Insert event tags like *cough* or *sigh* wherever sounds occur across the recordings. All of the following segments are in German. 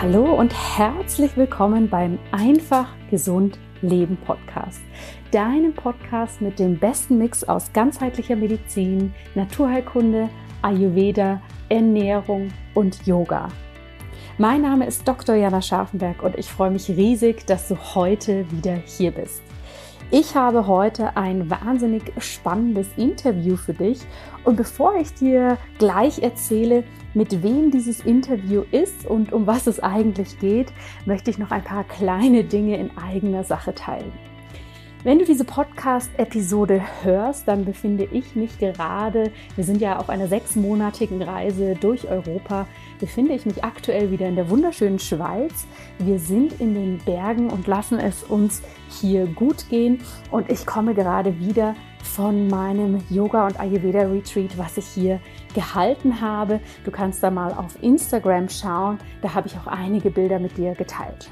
Hallo und herzlich willkommen beim Einfach Gesund Leben Podcast. Deinem Podcast mit dem besten Mix aus ganzheitlicher Medizin, Naturheilkunde, Ayurveda, Ernährung und Yoga. Mein Name ist Dr. Jana Scharfenberg und ich freue mich riesig, dass du heute wieder hier bist. Ich habe heute ein wahnsinnig spannendes Interview für dich. Und bevor ich dir gleich erzähle, mit wem dieses Interview ist und um was es eigentlich geht, möchte ich noch ein paar kleine Dinge in eigener Sache teilen. Wenn du diese Podcast-Episode hörst, dann befinde ich mich gerade, wir sind ja auf einer sechsmonatigen Reise durch Europa, befinde ich mich aktuell wieder in der wunderschönen Schweiz. Wir sind in den Bergen und lassen es uns hier gut gehen und ich komme gerade wieder von meinem Yoga und Ayurveda Retreat, was ich hier gehalten habe. Du kannst da mal auf Instagram schauen, da habe ich auch einige Bilder mit dir geteilt.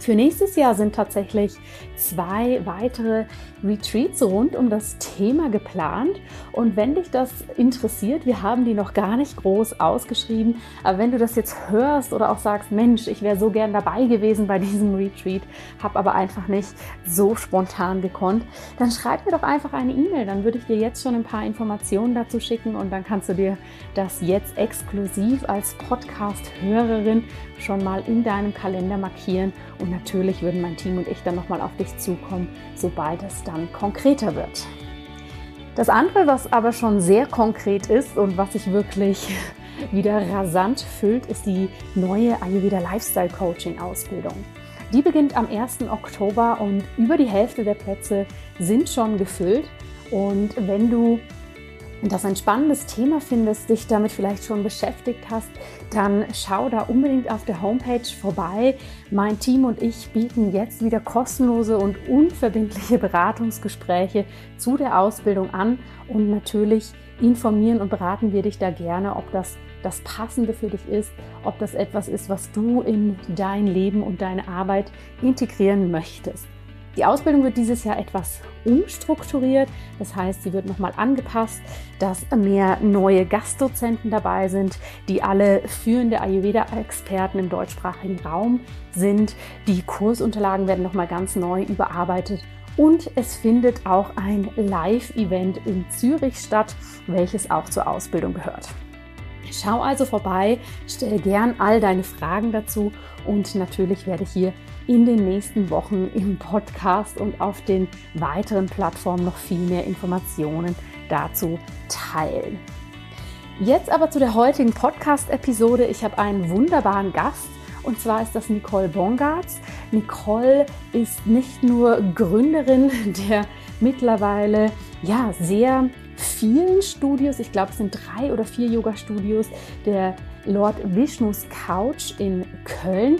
Für nächstes Jahr sind tatsächlich zwei weitere Retreats rund um das Thema geplant. Und wenn dich das interessiert, wir haben die noch gar nicht groß ausgeschrieben, aber wenn du das jetzt hörst oder auch sagst, Mensch, ich wäre so gern dabei gewesen bei diesem Retreat, habe aber einfach nicht so spontan gekonnt, dann schreib mir doch einfach eine E-Mail. Dann würde ich dir jetzt schon ein paar Informationen dazu schicken und dann kannst du dir das jetzt exklusiv als Podcast-Hörerin schon mal in deinem Kalender markieren und natürlich würden mein Team und ich dann nochmal auf dich zukommen, sobald es dann konkreter wird. Das andere, was aber schon sehr konkret ist und was sich wirklich *laughs* wieder rasant füllt, ist die neue Ayurveda Lifestyle Coaching Ausbildung. Die beginnt am 1. Oktober und über die Hälfte der Plätze sind schon gefüllt. Und wenn du das ein spannendes Thema findest, dich damit vielleicht schon beschäftigt hast, dann schau da unbedingt auf der Homepage vorbei. Mein Team und ich bieten jetzt wieder kostenlose und unverbindliche Beratungsgespräche zu der Ausbildung an und natürlich informieren und beraten wir dich da gerne, ob das das Passende für dich ist, ob das etwas ist, was du in dein Leben und deine Arbeit integrieren möchtest. Die Ausbildung wird dieses Jahr etwas umstrukturiert. Das heißt, sie wird nochmal angepasst, dass mehr neue Gastdozenten dabei sind, die alle führende Ayurveda-Experten im deutschsprachigen Raum sind. Die Kursunterlagen werden nochmal ganz neu überarbeitet. Und es findet auch ein Live-Event in Zürich statt, welches auch zur Ausbildung gehört. Schau also vorbei, stell gern all deine Fragen dazu und natürlich werde ich hier in den nächsten Wochen im Podcast und auf den weiteren Plattformen noch viel mehr Informationen dazu teilen. Jetzt aber zu der heutigen Podcast-Episode. Ich habe einen wunderbaren Gast und zwar ist das Nicole Bongartz. Nicole ist nicht nur Gründerin der mittlerweile ja sehr vielen Studios, ich glaube es sind drei oder vier Yoga-Studios, der Lord Vishnus Couch in Köln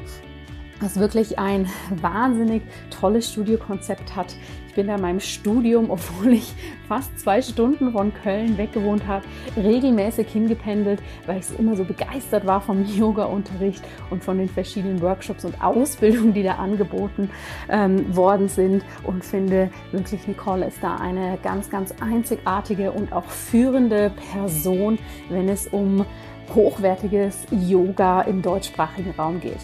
was wirklich ein wahnsinnig tolles Studiokonzept hat. Ich bin da in meinem Studium, *laughs* obwohl ich fast zwei Stunden von Köln weggewohnt habe, regelmäßig hingependelt, weil ich immer so begeistert war vom *laughs* Yoga-Unterricht und von den verschiedenen Workshops und Ausbildungen, die da angeboten ähm, worden sind. Und finde wirklich, Nicole ist da eine ganz, ganz einzigartige und auch führende Person, wenn es um hochwertiges Yoga im deutschsprachigen Raum geht.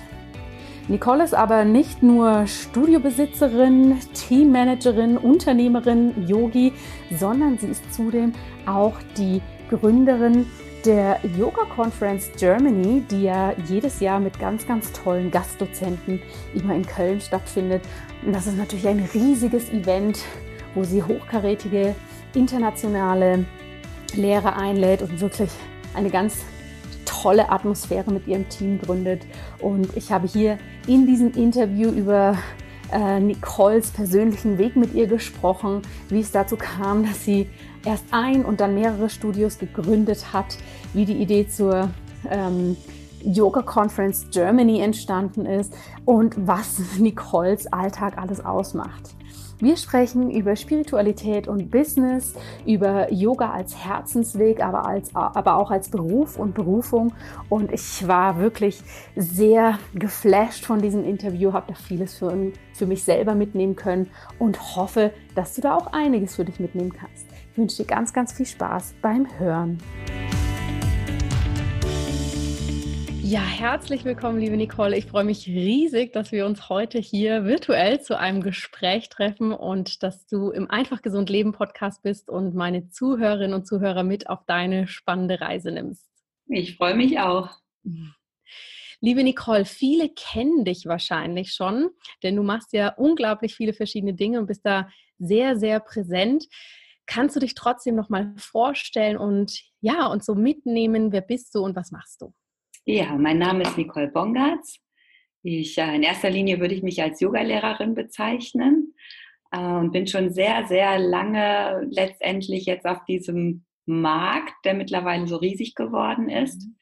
Nicole ist aber nicht nur Studiobesitzerin, Teammanagerin, Unternehmerin, Yogi, sondern sie ist zudem auch die Gründerin der Yoga Conference Germany, die ja jedes Jahr mit ganz, ganz tollen Gastdozenten immer in Köln stattfindet. Und das ist natürlich ein riesiges Event, wo sie hochkarätige internationale Lehrer einlädt und wirklich eine ganz tolle Atmosphäre mit ihrem Team gründet. Und ich habe hier in diesem Interview über äh, Nicoles persönlichen Weg mit ihr gesprochen, wie es dazu kam, dass sie erst ein und dann mehrere Studios gegründet hat, wie die Idee zur ähm, Yoga Conference Germany entstanden ist und was Nicoles Alltag alles ausmacht. Wir sprechen über Spiritualität und Business, über Yoga als Herzensweg, aber, als, aber auch als Beruf und Berufung. Und ich war wirklich sehr geflasht von diesem Interview, habe da vieles für, für mich selber mitnehmen können und hoffe, dass du da auch einiges für dich mitnehmen kannst. Ich wünsche dir ganz, ganz viel Spaß beim Hören. Ja, herzlich willkommen, liebe Nicole. Ich freue mich riesig, dass wir uns heute hier virtuell zu einem Gespräch treffen und dass du im Einfach Gesund Leben Podcast bist und meine Zuhörerinnen und Zuhörer mit auf deine spannende Reise nimmst. Ich freue mich auch. Liebe Nicole, viele kennen dich wahrscheinlich schon, denn du machst ja unglaublich viele verschiedene Dinge und bist da sehr, sehr präsent. Kannst du dich trotzdem noch mal vorstellen und ja, und so mitnehmen, wer bist du und was machst du? Ja, mein Name ist Nicole Bongartz. Ich, äh, in erster Linie würde ich mich als Yogalehrerin bezeichnen äh, und bin schon sehr, sehr lange letztendlich jetzt auf diesem Markt, der mittlerweile so riesig geworden ist. Mhm.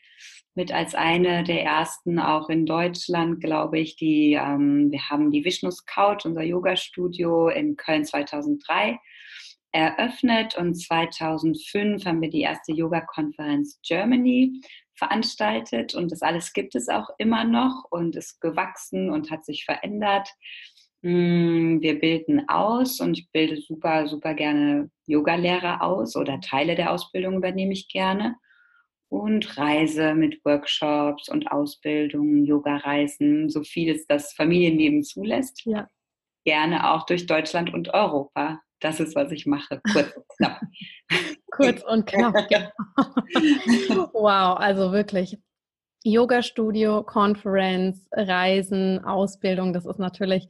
Mit als eine der ersten auch in Deutschland, glaube ich, die, ähm, wir haben die Vishnus Couch, unser Yoga-Studio in Köln 2003 eröffnet und 2005 haben wir die erste Yoga-Konferenz Germany veranstaltet und das alles gibt es auch immer noch und ist gewachsen und hat sich verändert. Mm, wir bilden aus und ich bilde super, super gerne Yogalehrer aus oder Teile der Ausbildung übernehme ich gerne und reise mit Workshops und Ausbildungen, Yoga-Reisen, so viel es das Familienleben zulässt. Ja. Gerne auch durch Deutschland und Europa. Das ist, was ich mache. Kurz und knapp. *laughs* Kurz und knapp. *laughs* wow, also wirklich. Yoga-Studio, Conference, Reisen, Ausbildung, das ist natürlich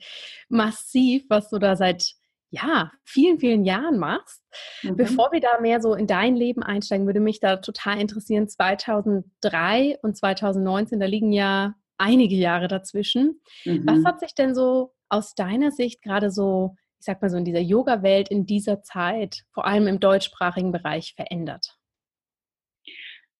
massiv, was du da seit ja, vielen, vielen Jahren machst. Mhm. Bevor wir da mehr so in dein Leben einsteigen, würde mich da total interessieren, 2003 und 2019, da liegen ja einige Jahre dazwischen. Mhm. Was hat sich denn so aus deiner Sicht gerade so ich sag mal so, in dieser Yoga-Welt in dieser Zeit, vor allem im deutschsprachigen Bereich, verändert?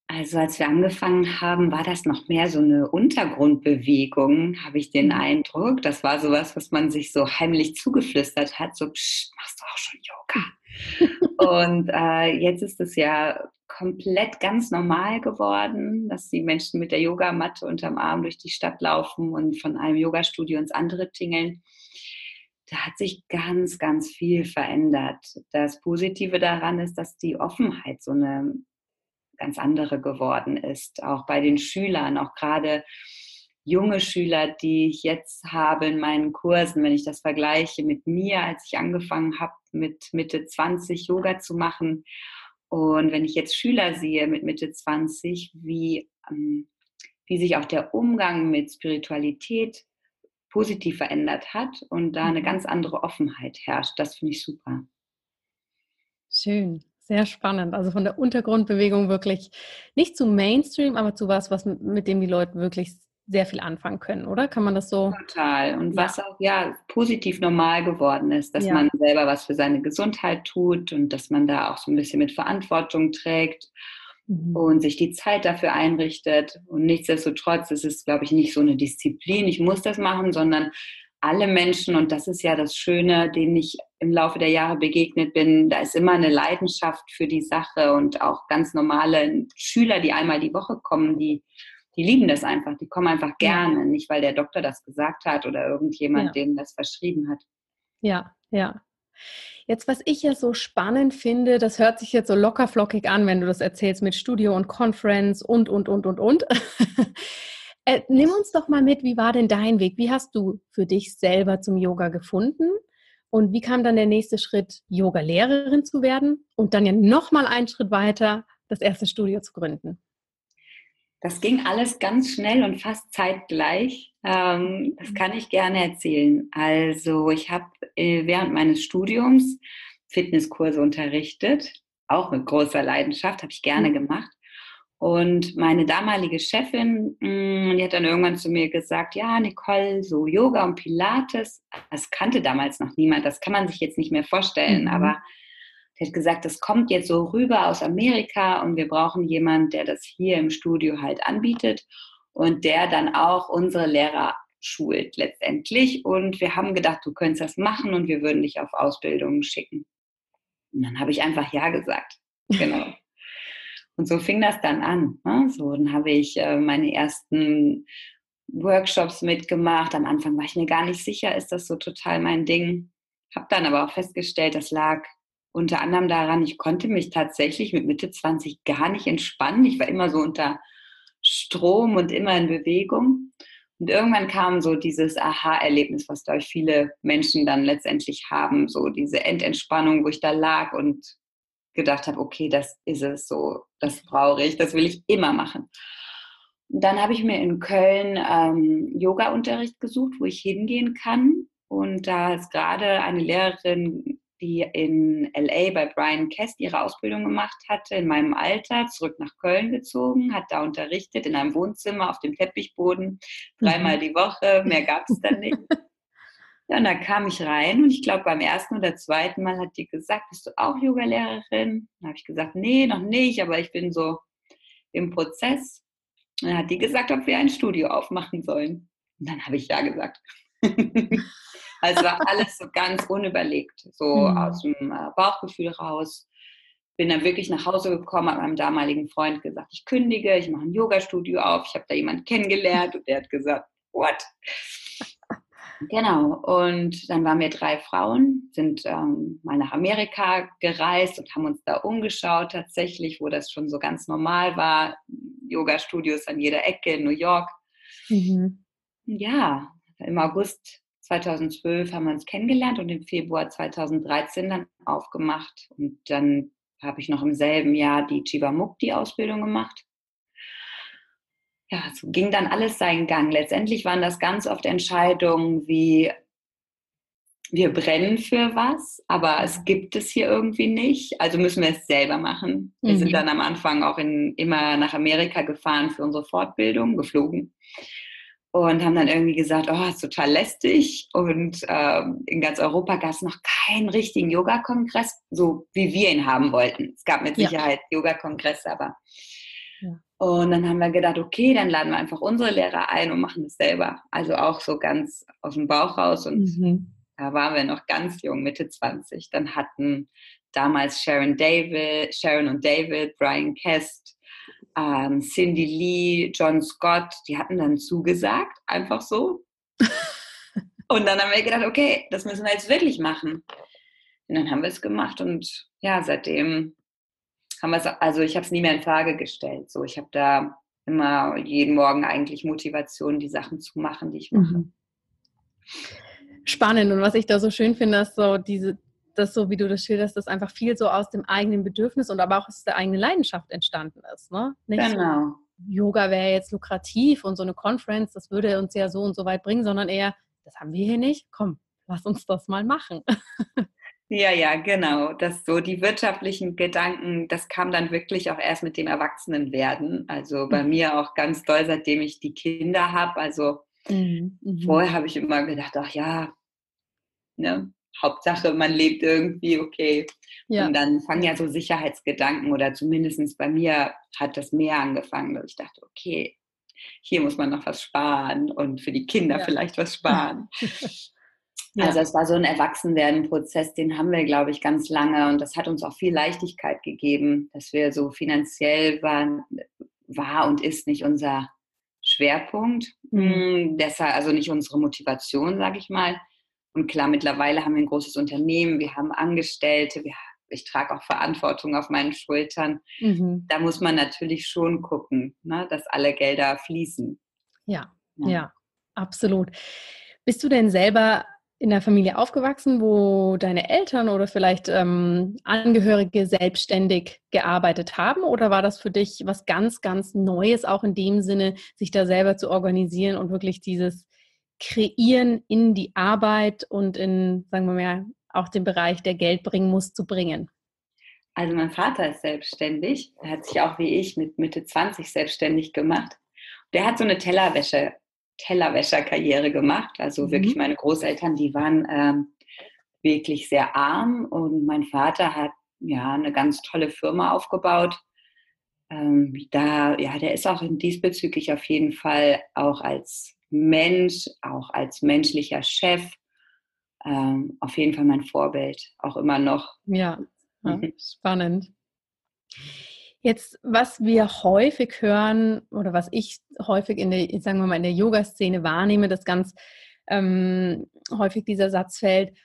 Also als wir angefangen haben, war das noch mehr so eine Untergrundbewegung, habe ich den mhm. Eindruck. Das war sowas, was man sich so heimlich zugeflüstert hat, so, Psch, machst du auch schon Yoga? Und äh, jetzt ist es ja komplett ganz normal geworden, dass die Menschen mit der Yogamatte unterm Arm durch die Stadt laufen und von einem Yogastudio ins andere tingeln da hat sich ganz, ganz viel verändert. Das Positive daran ist, dass die Offenheit so eine ganz andere geworden ist, auch bei den Schülern, auch gerade junge Schüler, die ich jetzt habe in meinen Kursen, wenn ich das vergleiche mit mir, als ich angefangen habe, mit Mitte 20 Yoga zu machen. Und wenn ich jetzt Schüler sehe mit Mitte 20, wie, ähm, wie sich auch der Umgang mit Spiritualität positiv verändert hat und da eine mhm. ganz andere Offenheit herrscht. Das finde ich super. Schön, sehr spannend. Also von der Untergrundbewegung wirklich nicht zu Mainstream, aber zu was, was mit dem die Leute wirklich sehr viel anfangen können, oder? Kann man das so? Total. Und ja. was auch ja positiv normal geworden ist, dass ja. man selber was für seine Gesundheit tut und dass man da auch so ein bisschen mit Verantwortung trägt mhm. und sich die Zeit dafür einrichtet. Und nichtsdestotrotz ist es, glaube ich, nicht so eine Disziplin, ich muss das machen, sondern alle Menschen, und das ist ja das Schöne, denen ich im Laufe der Jahre begegnet bin, da ist immer eine Leidenschaft für die Sache und auch ganz normale Schüler, die einmal die Woche kommen, die, die lieben das einfach, die kommen einfach gerne, nicht weil der Doktor das gesagt hat oder irgendjemand ja. denen das verschrieben hat. Ja, ja. Jetzt, was ich ja so spannend finde, das hört sich jetzt so lockerflockig an, wenn du das erzählst mit Studio und Conference und, und, und, und, und. *laughs* äh, nimm uns doch mal mit, wie war denn dein Weg? Wie hast du für dich selber zum Yoga gefunden? Und wie kam dann der nächste Schritt, Yoga-Lehrerin zu werden und dann ja nochmal einen Schritt weiter, das erste Studio zu gründen? Das ging alles ganz schnell und fast zeitgleich. Ähm, das mhm. kann ich gerne erzählen. Also ich habe äh, während meines Studiums Fitnesskurse unterrichtet, auch mit großer Leidenschaft, habe ich gerne mhm. gemacht. Und meine damalige Chefin, mm, die hat dann irgendwann zu mir gesagt, ja, Nicole, so Yoga und Pilates, das kannte damals noch niemand, das kann man sich jetzt nicht mehr vorstellen, mhm. aber Sie hat gesagt, das kommt jetzt so rüber aus Amerika und wir brauchen jemanden, der das hier im Studio halt anbietet und der dann auch unsere Lehrer schult letztendlich. Und wir haben gedacht, du könntest das machen und wir würden dich auf Ausbildungen schicken. Und dann habe ich einfach Ja gesagt. *laughs* Genau. und so fing das dann an. Ne? So, dann habe ich äh, meine ersten Workshops mitgemacht. Am Anfang war ich mir gar nicht sicher, ist das so total mein Ding. Habe dann aber auch festgestellt, das lag unter anderem daran, ich konnte mich tatsächlich mit Mitte 20 gar nicht entspannen. Ich war immer so unter Strom und immer in Bewegung. Und irgendwann kam so dieses Aha-Erlebnis, was, glaube ich, viele Menschen dann letztendlich haben, so diese Endentspannung, wo ich da lag und gedacht habe, okay, das ist es so, das brauche ich, das will ich immer machen. Und dann habe ich mir in Köln ähm, Yoga-Unterricht gesucht, wo ich hingehen kann. Und da ist gerade eine Lehrerin, die in LA bei Brian Kest ihre Ausbildung gemacht hatte, in meinem Alter, zurück nach Köln gezogen, hat da unterrichtet in einem Wohnzimmer auf dem Teppichboden, dreimal mhm. die Woche, mehr gab es dann nicht. *laughs* Ja, und da kam ich rein und ich glaube, beim ersten oder zweiten Mal hat die gesagt, bist du auch Yogalehrerin? Dann habe ich gesagt, nee, noch nicht, aber ich bin so im Prozess. Und dann hat die gesagt, ob wir ein Studio aufmachen sollen. Und dann habe ich ja gesagt. *laughs* also war alles so ganz unüberlegt, so mhm. aus dem äh, Bauchgefühl raus. Bin dann wirklich nach Hause gekommen, habe meinem damaligen Freund gesagt, ich kündige, ich mache ein Yoga-Studio auf. Ich habe da jemanden kennengelernt und der hat gesagt, what? *laughs* Genau, und dann waren wir drei Frauen, sind ähm, mal nach Amerika gereist und haben uns da umgeschaut, tatsächlich, wo das schon so ganz normal war. Yoga-Studios an jeder Ecke in New York. Mhm. Ja, im August 2012 haben wir uns kennengelernt und im Februar 2013 dann aufgemacht. Und dann habe ich noch im selben Jahr die Chivamukti-Ausbildung gemacht ja, so ging dann alles seinen Gang. Letztendlich waren das ganz oft Entscheidungen wie, wir brennen für was, aber es gibt es hier irgendwie nicht, also müssen wir es selber machen. Wir mhm. sind dann am Anfang auch in, immer nach Amerika gefahren für unsere Fortbildung, geflogen und haben dann irgendwie gesagt, oh, ist total lästig und ähm, in ganz Europa gab es noch keinen richtigen Yoga-Kongress, so wie wir ihn haben wollten. Es gab mit Sicherheit ja. Yoga-Kongresse, aber und dann haben wir gedacht, okay, dann laden wir einfach unsere Lehrer ein und machen es selber. Also auch so ganz aus dem Bauch raus. Und mhm. da waren wir noch ganz jung, Mitte 20. Dann hatten damals Sharon David, Sharon und David, Brian Kest, ähm, Cindy Lee, John Scott, die hatten dann zugesagt, einfach so. und dann haben wir gedacht, okay, das müssen wir jetzt wirklich machen. Und dann haben wir es gemacht und ja, seitdem haben wir es, also ich habe es nie mehr in Frage gestellt. So, ich habe da immer jeden Morgen eigentlich Motivation, die Sachen zu machen, die ich mache. Mhm. Spannend. Und was ich da so schön finde, ist so diese, das so, wie du das schilderst, dass einfach viel so aus dem eigenen Bedürfnis und aber auch aus der eigenen Leidenschaft entstanden ist. Ne? Nicht genau. So, Yoga wäre jetzt lukrativ und so eine Conference, das würde uns ja so und so weit bringen, sondern eher, das haben wir hier nicht, komm, lass uns das mal machen. *laughs* Ja, ja, genau. Das so die wirtschaftlichen Gedanken, das kam dann wirklich auch erst mit dem Erwachsenenwerden. Also bei mhm. mir auch ganz doll, seitdem ich die Kinder habe. Also mhm. mhm. vorher habe ich immer gedacht, ach ja, ne, Hauptsache man lebt irgendwie okay. Ja. Und dann fangen ja so Sicherheitsgedanken oder zumindest bei mir hat das mehr angefangen, dass ich dachte, okay, hier muss man noch was sparen und für die Kinder ja. vielleicht was sparen. *laughs* *laughs* Ja. Also es war so ein Erwachsenwerden-Prozess, den haben wir, glaube ich, ganz lange und das hat uns auch viel Leichtigkeit gegeben, dass wir so finanziell waren, war und ist nicht unser Schwerpunkt. Mhm. Deshalb also nicht unsere Motivation, sage ich mal. Und klar, mittlerweile haben wir ein großes Unternehmen, wir haben Angestellte, wir, ich trage auch Verantwortung auf meinen Schultern. Mhm. Da muss man natürlich schon gucken, ne, dass alle Gelder fließen. Ja, ja, ja, absolut. Bist du denn selber in der Familie aufgewachsen, wo deine Eltern oder vielleicht ähm, Angehörige selbstständig gearbeitet haben? Oder war das für dich was ganz, ganz Neues, auch in dem Sinne, sich da selber zu organisieren und wirklich dieses Kreieren in die Arbeit und in, sagen wir mal, auch den Bereich, der Geld bringen muss, zu bringen? Also mein Vater ist selbstständig. Er hat sich auch wie ich mit Mitte 20 selbstständig gemacht. Der hat so eine Tellerwäsche Tellerwäscherkarriere gemacht. Also mhm. wirklich meine Großeltern, die waren ähm, wirklich sehr arm und mein Vater hat ja eine ganz tolle Firma aufgebaut. Ähm, da, ja, der ist auch diesbezüglich auf jeden Fall auch als Mensch, auch als menschlicher Chef, ähm, auf jeden Fall mein Vorbild, auch immer noch. Ja, ja *laughs* spannend. Jetzt, was wir häufig hören oder was ich häufig in der, sagen wir mal, in der Yoga-Szene wahrnehme, dass ganz ähm, häufig dieser Satz fällt,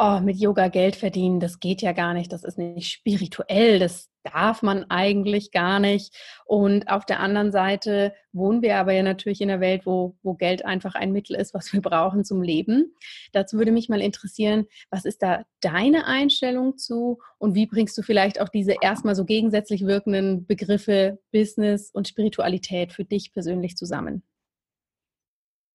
oh, mit Yoga Geld verdienen, das geht ja gar nicht, das ist nicht spirituell, das, darf man eigentlich gar nicht. Und auf der anderen Seite wohnen wir aber ja natürlich in einer Welt, wo, wo Geld einfach ein Mittel ist, was wir brauchen zum Leben. Dazu würde mich mal interessieren, was ist da deine Einstellung zu und wie bringst du vielleicht auch diese erstmal so gegensätzlich wirkenden Begriffe Business und Spiritualität für dich persönlich zusammen?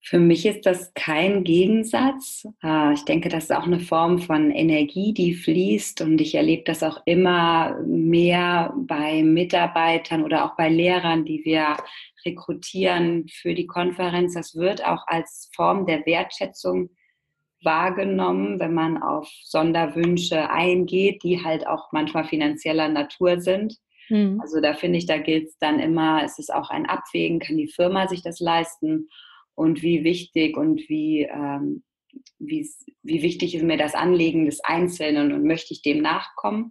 Für mich ist das kein Gegensatz. Ah, ich denke, das ist auch eine Form von Energie, die fließt und ich erlebe das auch immer mehr bei Mitarbeitern oder auch bei Lehrern, die wir rekrutieren für die Konferenz. Das wird auch als Form der Wertschätzung wahrgenommen, wenn man auf Sonderwünsche eingeht, die halt auch manchmal finanzieller Natur sind. Mhm. Also da finde ich, da gilt es dann immer, es ist auch ein Abwägen, kann die Firma sich das leisten und wie wichtig und wie, ähm, wie, wie wichtig ist mir das Anliegen des Einzelnen und möchte ich dem nachkommen.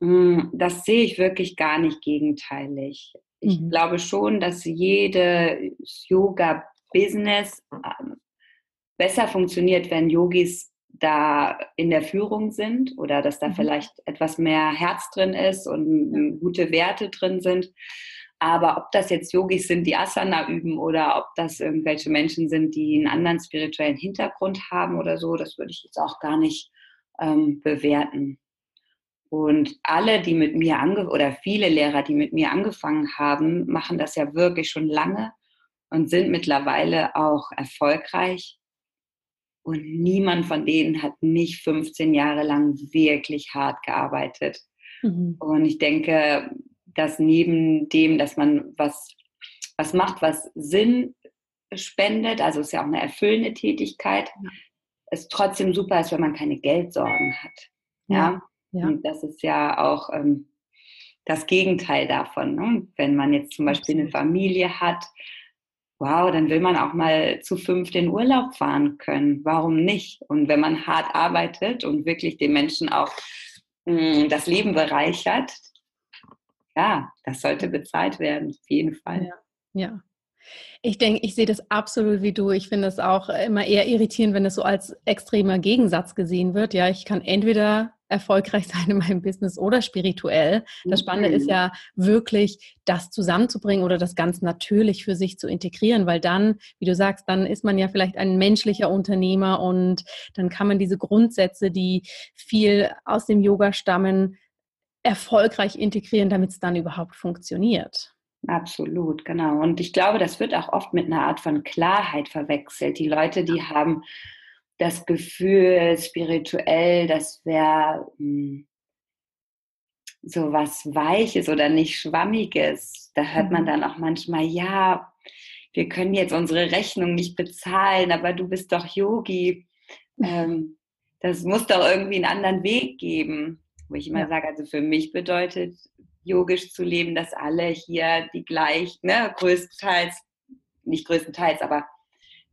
Hm, das sehe ich wirklich gar nicht gegenteilig. Ich mhm. glaube schon, dass jedes Yoga-Business ähm, besser funktioniert, wenn Yogis da in der Führung sind oder dass da mhm. vielleicht etwas mehr Herz drin ist und gute Werte drin sind. Aber ob das jetzt Yogis sind, die Asana üben oder ob das irgendwelche Menschen sind, die einen anderen spirituellen Hintergrund haben oder so, das würde ich jetzt auch gar nicht ähm, bewerten. Und alle, die mit mir ange oder viele Lehrer, die mit mir angefangen haben, machen das ja wirklich schon lange und sind mittlerweile auch erfolgreich. Und niemand von denen hat nicht 15 Jahre lang wirklich hart gearbeitet. Mhm. Und ich denke, dass neben dem, dass man was, was macht, was Sinn spendet, also ist ja auch eine erfüllende Tätigkeit, ja. es trotzdem super ist, wenn man keine Geldsorgen hat. Ja. ja. Und das ist ja auch ähm, das Gegenteil davon. Ne? Wenn man jetzt zum Beispiel eine Familie hat, wow, dann will man auch mal zu fünf den Urlaub fahren können. Warum nicht? Und wenn man hart arbeitet und wirklich den Menschen auch mh, mm, das Leben bereichert, ja, das sollte bezahlt werden, auf jeden Fall. Ja. ja. Ich denke, ich sehe das absolut wie du. Ich finde es auch immer eher irritierend, wenn es so als extremer Gegensatz gesehen wird. Ja, ich kann entweder erfolgreich *laughs* sein in meinem Business oder spirituell. Das Spannende ist ja wirklich, das zusammenzubringen oder das ganz natürlich für sich zu integrieren, weil dann, wie du sagst, dann ist man ja vielleicht ein menschlicher Unternehmer und dann kann man diese Grundsätze, die viel aus dem Yoga stammen, erfolgreich integrieren, damit es dann überhaupt funktioniert. Absolut, genau. Und ich glaube, das wird auch oft mit einer Art von Klarheit verwechselt. Die Leute, die haben das Gefühl, spirituell, das wäre hm, so was Weiches oder nicht Schwammiges. Da hört man mhm. dann auch manchmal, ja, wir können jetzt unsere Rechnung nicht bezahlen, aber du bist doch Yogi. *laughs* Ähm, das muss doch irgendwie einen anderen Weg geben wo ich immer ja. sage, also für mich bedeutet yogisch zu leben, dass alle hier die gleich, ne, größtenteils, nicht größtenteils, aber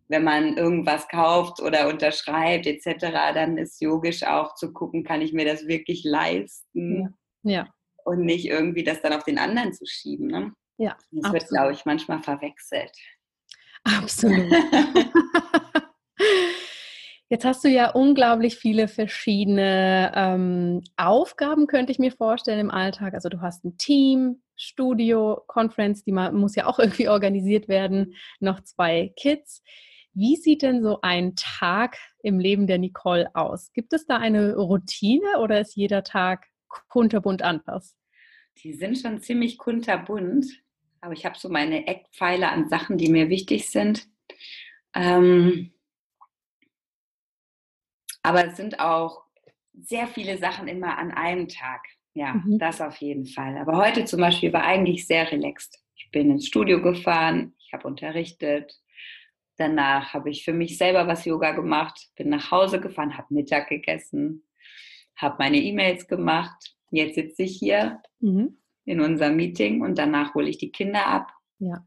wenn man irgendwas kauft oder unterschreibt etc., dann ist yogisch auch zu gucken, kann ich mir das wirklich leisten? Ja. ja. Und nicht irgendwie das dann auf den anderen zu schieben. Ne? Ja. Das absolut. wird, glaube ich, manchmal verwechselt. Absolut. *laughs* Jetzt hast du ja unglaublich viele verschiedene ähm, Aufgaben, könnte ich mir vorstellen, im Alltag. Also du hast ein Team, Studio, Conference, die muss ja auch *laughs* irgendwie organisiert werden, noch zwei Kids. Wie sieht denn so ein Tag im Leben der Nicole aus? Gibt es da eine Routine oder ist jeder Tag kunterbunt anders? Die sind schon ziemlich kunterbunt, aber ich habe so meine Eckpfeiler an Sachen, die mir wichtig sind. Ähm, aber es sind auch sehr viele Sachen immer an einem Tag. Ja, mhm. das auf jeden Fall. Aber heute zum Beispiel war eigentlich sehr relaxed. Ich bin ins Studio gefahren, ich habe unterrichtet. Danach habe ich für mich selber was Yoga gemacht, bin nach Hause gefahren, habe Mittag gegessen, habe meine E-Mails gemacht. Jetzt sitze ich hier mhm. in unserem Meeting und danach hole ich die Kinder ab. Ja.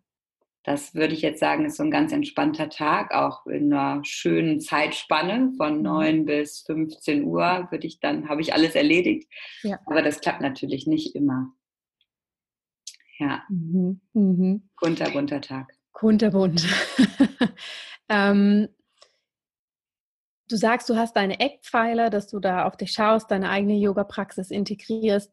Das würde ich jetzt sagen, ist so ein ganz entspannter Tag, auch in einer schönen Zeitspanne von 9 mhm. bis 15 Uhr würde ich dann, habe ich alles erledigt. Ja. Aber das klappt natürlich nicht immer. Ja. Mhm. Mhm. Kunterbunt Tag. Kunterbunt. *laughs* ähm, du sagst, du hast deine Eckpfeiler, dass du da auf dich schaust, deine eigene Yoga-Praxis integrierst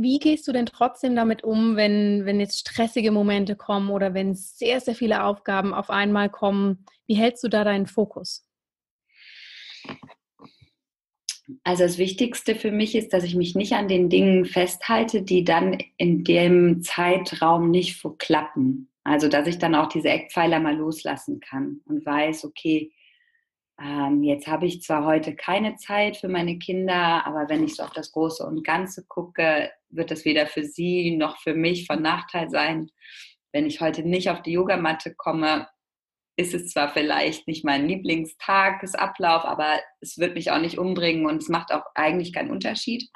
wie gehst du denn trotzdem damit um, wenn, wenn jetzt stressige Momente kommen oder wenn sehr, sehr viele Aufgaben auf einmal kommen? Wie hältst du da deinen Fokus? Also das Wichtigste für mich ist, dass ich mich nicht an den Dingen festhalte, die dann in dem Zeitraum nicht klappen. Also dass ich dann auch diese Eckpfeiler mal loslassen kann und weiß, okay, ähm, jetzt habe ich zwar heute keine Zeit für meine Kinder, aber wenn ich so auf das Große und Ganze gucke, wird das weder für sie noch für mich von Nachteil sein. Wenn ich heute nicht auf die Yogamatte komme, ist es zwar vielleicht nicht mein Lieblingstagesablauf, aber es wird mich auch nicht umbringen und es macht auch eigentlich keinen Unterschied.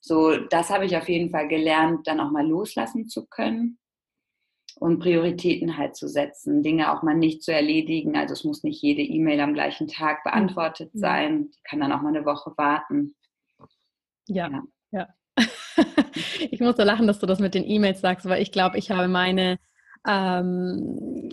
So, das habe ich auf jeden Fall gelernt, dann auch mal loslassen zu können und Prioritäten halt zu setzen, Dinge auch mal nicht zu erledigen. Also es muss nicht jede E-Mail am gleichen Tag beantwortet sein. Die kann dann auch mal eine Woche warten. Ja, ja. ja. *laughs* ich muss so lachen, dass du das mit den E-Mails sagst, weil ich glaube, ich habe meine ähm,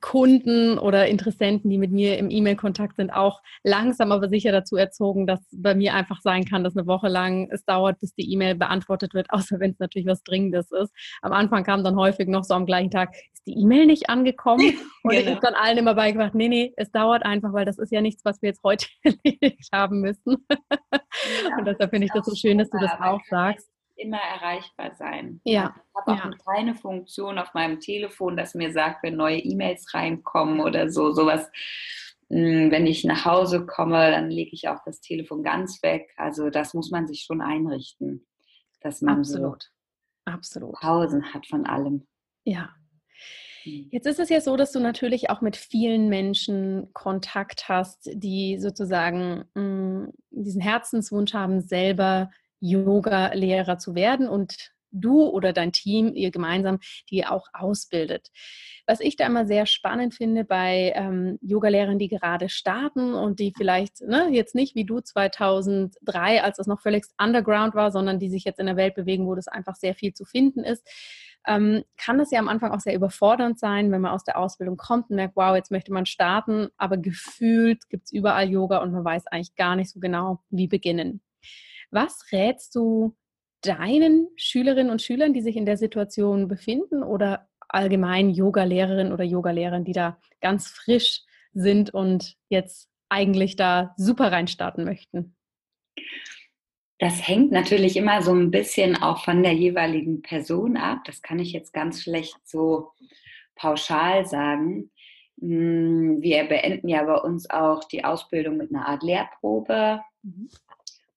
Kunden oder Interessenten, die mit mir im E-Mail-Kontakt sind, auch langsam aber sicher dazu erzogen, dass bei mir einfach sein kann, dass eine Woche lang es dauert, bis die E-Mail beantwortet wird, *laughs* außer wenn es natürlich was Dringendes ist. Am Anfang kam dann häufig noch so am gleichen Tag, ist die E-Mail nicht angekommen? *laughs* Und genau. ich habe dann allen immer beigebracht, nee, nee, es dauert einfach, weil das ist ja nichts, was wir jetzt heute *laughs* erledigt haben müssen. Ja, Und deshalb finde ich das so schön, dass du das auch sagst immer erreichbar sein. Ja. Ich habe auch ja. keine Funktion auf meinem Telefon, das mir sagt, wenn neue E-Mails reinkommen oder so, sowas. Hm, wenn ich nach Hause komme, dann lege ich auch das Telefon ganz weg. Also das muss man sich schon einrichten, dass man Absolut. so Absolut. Pausen hat von allem. Ja, hm. Jetzt ist es ja so, dass du natürlich auch mit vielen Menschen Kontakt hast, die sozusagen mh, hm, diesen Herzenswunsch haben, selber Yoga-Lehrer zu werden und du oder dein Team, ihr gemeinsam, die auch ausbildet. Was ich da immer sehr spannend finde bei ähm, Yogalehrern, die gerade starten und die vielleicht ne, jetzt nicht wie du 2003, als das noch völlig underground war, sondern die sich jetzt in der Welt bewegen, wo das einfach sehr viel zu finden ist, ähm, kann das ja am Anfang auch sehr überfordernd sein, wenn man aus der Ausbildung kommt und merkt, wow, jetzt möchte man starten, aber gefühlt gibt es überall Yoga und man weiß eigentlich gar nicht so genau, wie beginnen. Was rätst du deinen Schülerinnen und Schülern, die sich in der Situation befinden oder allgemein Yoga-Lehrerinnen oder Yoga-Lehrern, die da ganz frisch sind und jetzt eigentlich da super reinstarten möchten? Das hängt natürlich immer so ein bisschen auch von der jeweiligen Person ab. Das kann ich jetzt ganz schlecht so pauschal sagen. Hm, wir beenden ja bei uns auch die Ausbildung mit einer Art Lehrprobe. Mhm.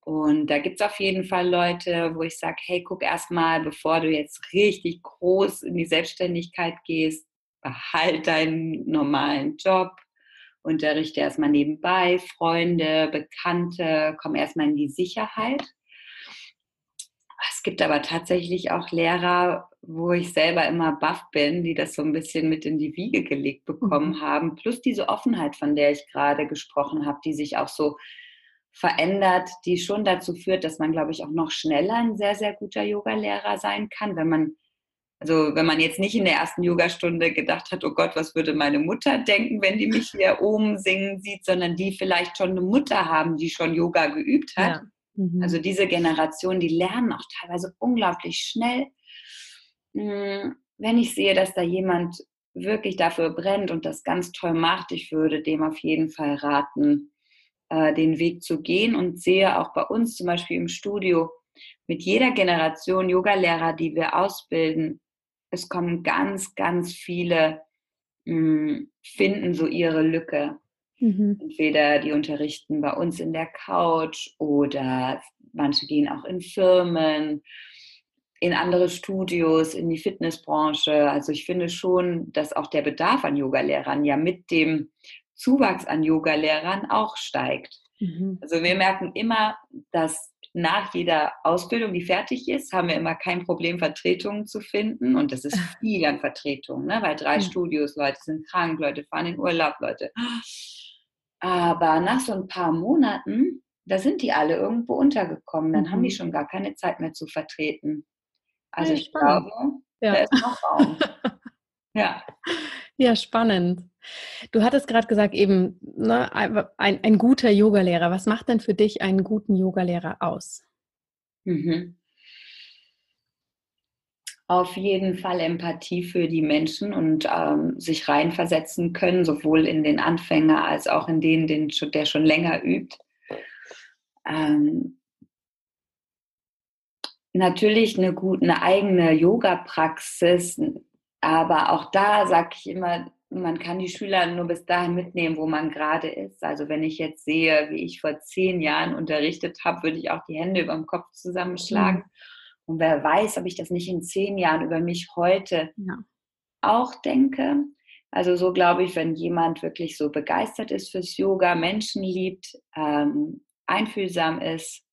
Und da gibt es auf jeden Fall Leute, wo ich sage, hey, guck erstmal, bevor du jetzt richtig groß in die Selbstständigkeit gehst, behalt deinen normalen Job, unterrichte erstmal nebenbei, Freunde, Bekannte, komm erstmal in die Sicherheit. Es gibt aber tatsächlich auch Lehrer, wo ich selber immer baff bin, die das so ein bisschen mit in die Wiege gelegt bekommen mhm. haben, plus diese Offenheit, von der ich gerade gesprochen habe, die sich auch so verändert, die schon dazu führt, dass man, glaube ich, auch noch schneller ein sehr, sehr guter Yogalehrer sein kann, wenn man also wenn man jetzt nicht in der ersten Yogastunde gedacht hat, oh Gott, was würde meine Mutter denken, wenn die mich hier oben singen sieht, sondern die vielleicht schon eine Mutter haben, die schon Yoga geübt hat. Ja. Mhm. Also diese Generation, die lernen auch teilweise unglaublich schnell. Hm, wenn ich sehe, dass da jemand wirklich dafür brennt und das ganz toll macht, ich würde dem auf jeden Fall raten, äh, den Weg zu gehen und sehe auch bei uns zum Beispiel im Studio mit jeder Generation Yogalehrer, die wir ausbilden, es kommen ganz, ganz viele, mh, hm, finden so ihre Lücke. Mhm. Entweder die unterrichten bei uns in der Couch oder manche gehen auch in Firmen, in andere Studios, in die Fitnessbranche. Also ich finde schon, dass auch der Bedarf an Yogalehrern ja mit dem Zuwachs an Yogalehrern auch steigt. Mhm. Also wir merken immer, dass nach jeder Ausbildung, die fertig ist, haben wir immer kein Problem, Vertretungen zu finden. Und das ist viel an Vertretungen, ne? weil drei mhm. Studios, Leute sind krank, Leute fahren in Urlaub, Leute. Aber nach so ein paar Monaten, da sind die alle irgendwo untergekommen. Dann mhm. haben die mhm. schon gar keine Zeit mehr zu vertreten. Also ja, ich spannend. glaube, ja. da ist noch Raum. *laughs* ja. Ja, spannend. Du hattest gerade gesagt, eben ne, ein, ein guter Yogalehrer. Was macht denn für dich einen guten Yogalehrer aus? Mhm. Auf jeden Fall Empathie für die Menschen und ähm, sich reinversetzen können, sowohl in den Anfänger als auch in den, den der schon länger übt. Ähm, natürlich eine gute, eine eigene Yoga-Praxis, aber auch da sage ich immer, man kann die Schüler nur bis dahin mitnehmen, wo man gerade ist. Also wenn ich jetzt sehe, wie ich vor zehn Jahren unterrichtet habe, würde ich auch die Hände über dem Kopf zusammenschlagen. Mhm. Und wer weiß, ob ich das nicht in zehn Jahren über mich heute ja. auch denke. Also so glaube ich, wenn jemand wirklich so begeistert ist fürs Yoga, Menschen liebt, ähm, einfühlsam ist,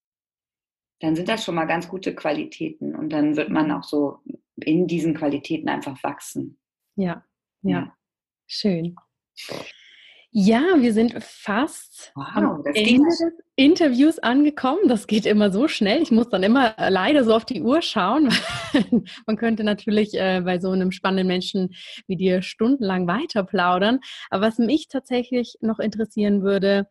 dann sind das schon mal ganz gute Qualitäten. Und dann wird man auch so in diesen Qualitäten einfach wachsen. Ja, ja, ja. schön. Ja, wir sind fast wow, am Ende des Interviews angekommen. Das geht immer so schnell. Ich muss dann immer leider so auf die Uhr schauen. *laughs* Man könnte natürlich äh, bei so einem spannenden Menschen wie dir stundenlang weiter plaudern. Aber was mich tatsächlich noch interessieren würde,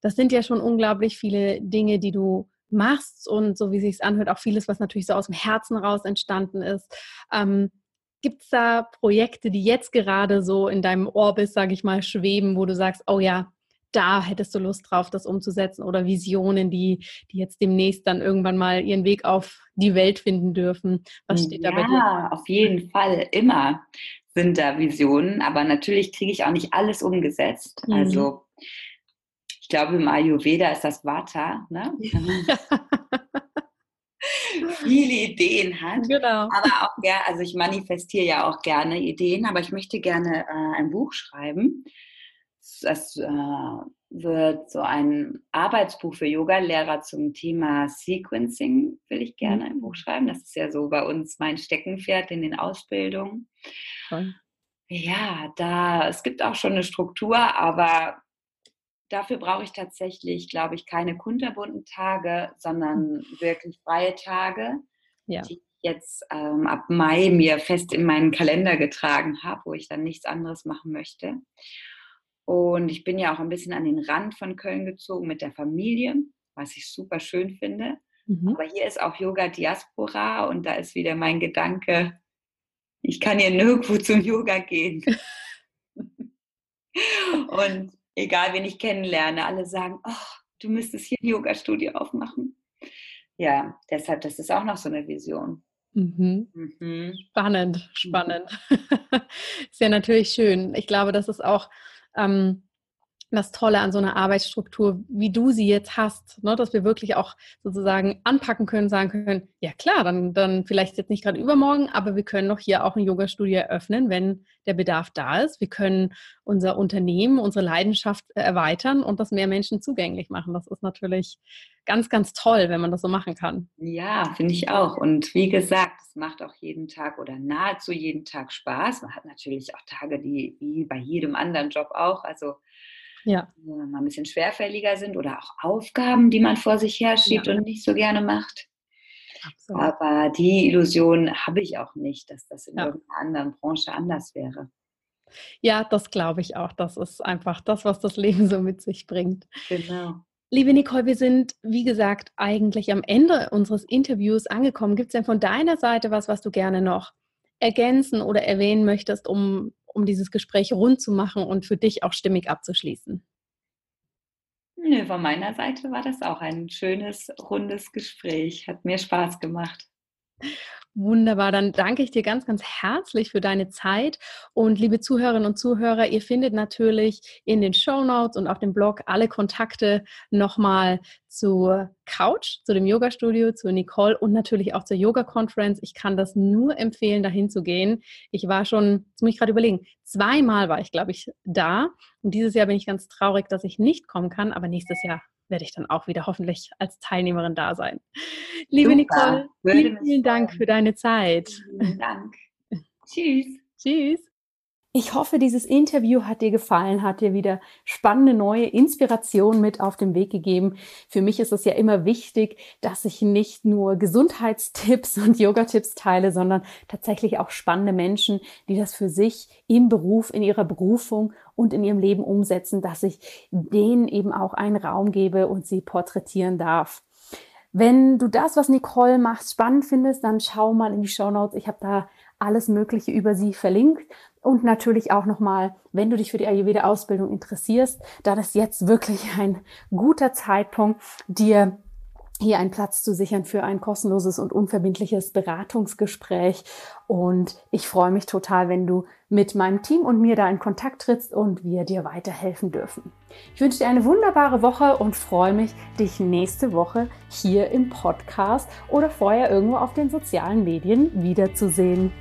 das sind ja schon unglaublich viele Dinge, die du machst und so wie sich anhört, auch vieles, was natürlich so aus dem Herzen raus entstanden ist. Ähm, Gibt es da Projekte, die jetzt gerade so in deinem Orbis, sage ich mal, schweben, wo du sagst, oh ja, da hättest du Lust drauf, das umzusetzen oder Visionen, die, die jetzt demnächst dann irgendwann mal ihren Weg auf die Welt finden dürfen? Was steht ja, da bei dir? Ja, auf jeden Fall immer sind da Visionen, aber natürlich kriege ich auch nicht alles umgesetzt. Mhm. Also ich glaube, im Ayurveda ist das Vata, ne? *laughs* viele Ideen hat. Genau. Aber auch ja, also ich manifestiere ja auch gerne Ideen, aber ich möchte gerne äh, ein Buch schreiben. Das äh, wird so ein Arbeitsbuch für Yoga-Lehrer zum Thema Sequencing, will ich gerne ein Buch schreiben. Das ist ja so bei uns mein Steckenpferd in den Ausbildungen. Toll. Ja, da, es gibt auch schon eine Struktur, aber dafür brauche ich tatsächlich, glaube ich, keine kunterbunten Tage, sondern wirklich freie Tage, ja. die ich jetzt ähm, ab Mai mir fest in meinen Kalender getragen habe, wo ich dann nichts anderes machen möchte. Und ich bin ja auch ein bisschen an den Rand von Köln gezogen mit der Familie, was ich super schön finde. Mhm. Aber hier ist auch Yoga Diaspora und da ist wieder mein Gedanke, ich kann hier nirgendwo zum Yoga gehen. *laughs* und egal wen ich kennenlerne, alle sagen, oh, du müsstest hier ein Yoga-Studio aufmachen. Ja, deshalb, das ist auch noch so eine Vision. Mhm. Mhm. Spannend, spannend. *laughs* ist ja natürlich schön. Ich glaube, das ist auch ähm, das Tolle an so einer Arbeitsstruktur, wie du sie jetzt hast, ne? dass wir wirklich auch sozusagen anpacken können, sagen können, ja klar, dann, dann vielleicht jetzt nicht gerade übermorgen, aber wir können noch hier auch ein Yoga-Studio eröffnen, wenn der Bedarf da ist. Wir können unser Unternehmen, unsere Leidenschaft erweitern und das mehr Menschen zugänglich machen. Das ist natürlich ganz, ganz toll, wenn man das so machen kann. Ja, finde ich auch. Und wie gesagt, es macht auch jeden Tag oder nahezu jeden Tag Spaß. Man hat natürlich auch Tage, die wie bei jedem anderen Job auch, also ja. mal ein bisschen schwerfälliger sind oder auch Aufgaben, die man vor sich herschiebt ja. und nicht so gerne macht. Absolut. Aber die Illusion habe ich auch nicht, dass das in ja. irgendeiner anderen Branche anders wäre. Ja, das glaube ich auch. Das ist einfach das, was das Leben so mit sich bringt. Genau. Liebe Nicole, wir sind, wie gesagt, eigentlich am Ende unseres Interviews angekommen. Gibt es denn von deiner Seite was, was du gerne noch ergänzen oder erwähnen möchtest, um um dieses Gespräch rund zu machen und für dich auch stimmig abzuschließen? Nö, von meiner Seite war das auch ein schönes, rundes Gespräch. Hat mir Spaß gemacht. Wunderbar, dann danke ich dir ganz, ganz herzlich für deine Zeit. Und liebe Zuhörerinnen und Zuhörer, ihr findet natürlich in den Show Notes und auf dem Blog alle Kontakte nochmal zur Couch, zu dem Yoga-Studio, zu Nicole und natürlich auch zur Yoga-Conference. Ich kann das nur empfehlen, dahin zu gehen. Ich war schon, jetzt muss ich gerade überlegen, zweimal war ich, glaube ich, da. Und dieses Jahr bin ich ganz traurig, dass ich nicht kommen kann, aber nächstes Jahr werde ich dann auch wieder hoffentlich als Teilnehmerin da sein. Liebe Super. Nicole, vielen, vielen Dank für deine Zeit. Vielen Dank. Tschüss. *laughs* Tschüss. Ich hoffe, dieses Interview hat dir gefallen, hat dir wieder spannende neue Inspirationen mit auf den Weg gegeben. Für mich ist es ja immer wichtig, dass ich nicht nur Gesundheitstipps *laughs* und Yoga-Tipps teile, sondern tatsächlich auch spannende Menschen, die das für sich im Beruf, in ihrer Berufung und in ihrem Leben umsetzen, dass ich denen eben auch einen Raum gebe und sie porträtieren darf. Wenn du das, was Nicole macht, spannend findest, dann schau mal in die Show Notes. Ich habe da alles Mögliche über sie verlinkt. Und natürlich auch nochmal, wenn du dich für die Ayurveda-Ausbildung interessierst, dann ist jetzt wirklich *laughs* ein guter Zeitpunkt, dir hier einen Platz zu sichern für ein kostenloses und unverbindliches Beratungsgespräch. Und ich freue mich total, wenn du mit meinem Team und mir da in Kontakt trittst und wir dir weiterhelfen dürfen. Ich wünsche dir eine wunderbare Woche und freue mich, dich nächste Woche hier im Podcast oder vorher irgendwo auf den sozialen Medien wiederzusehen.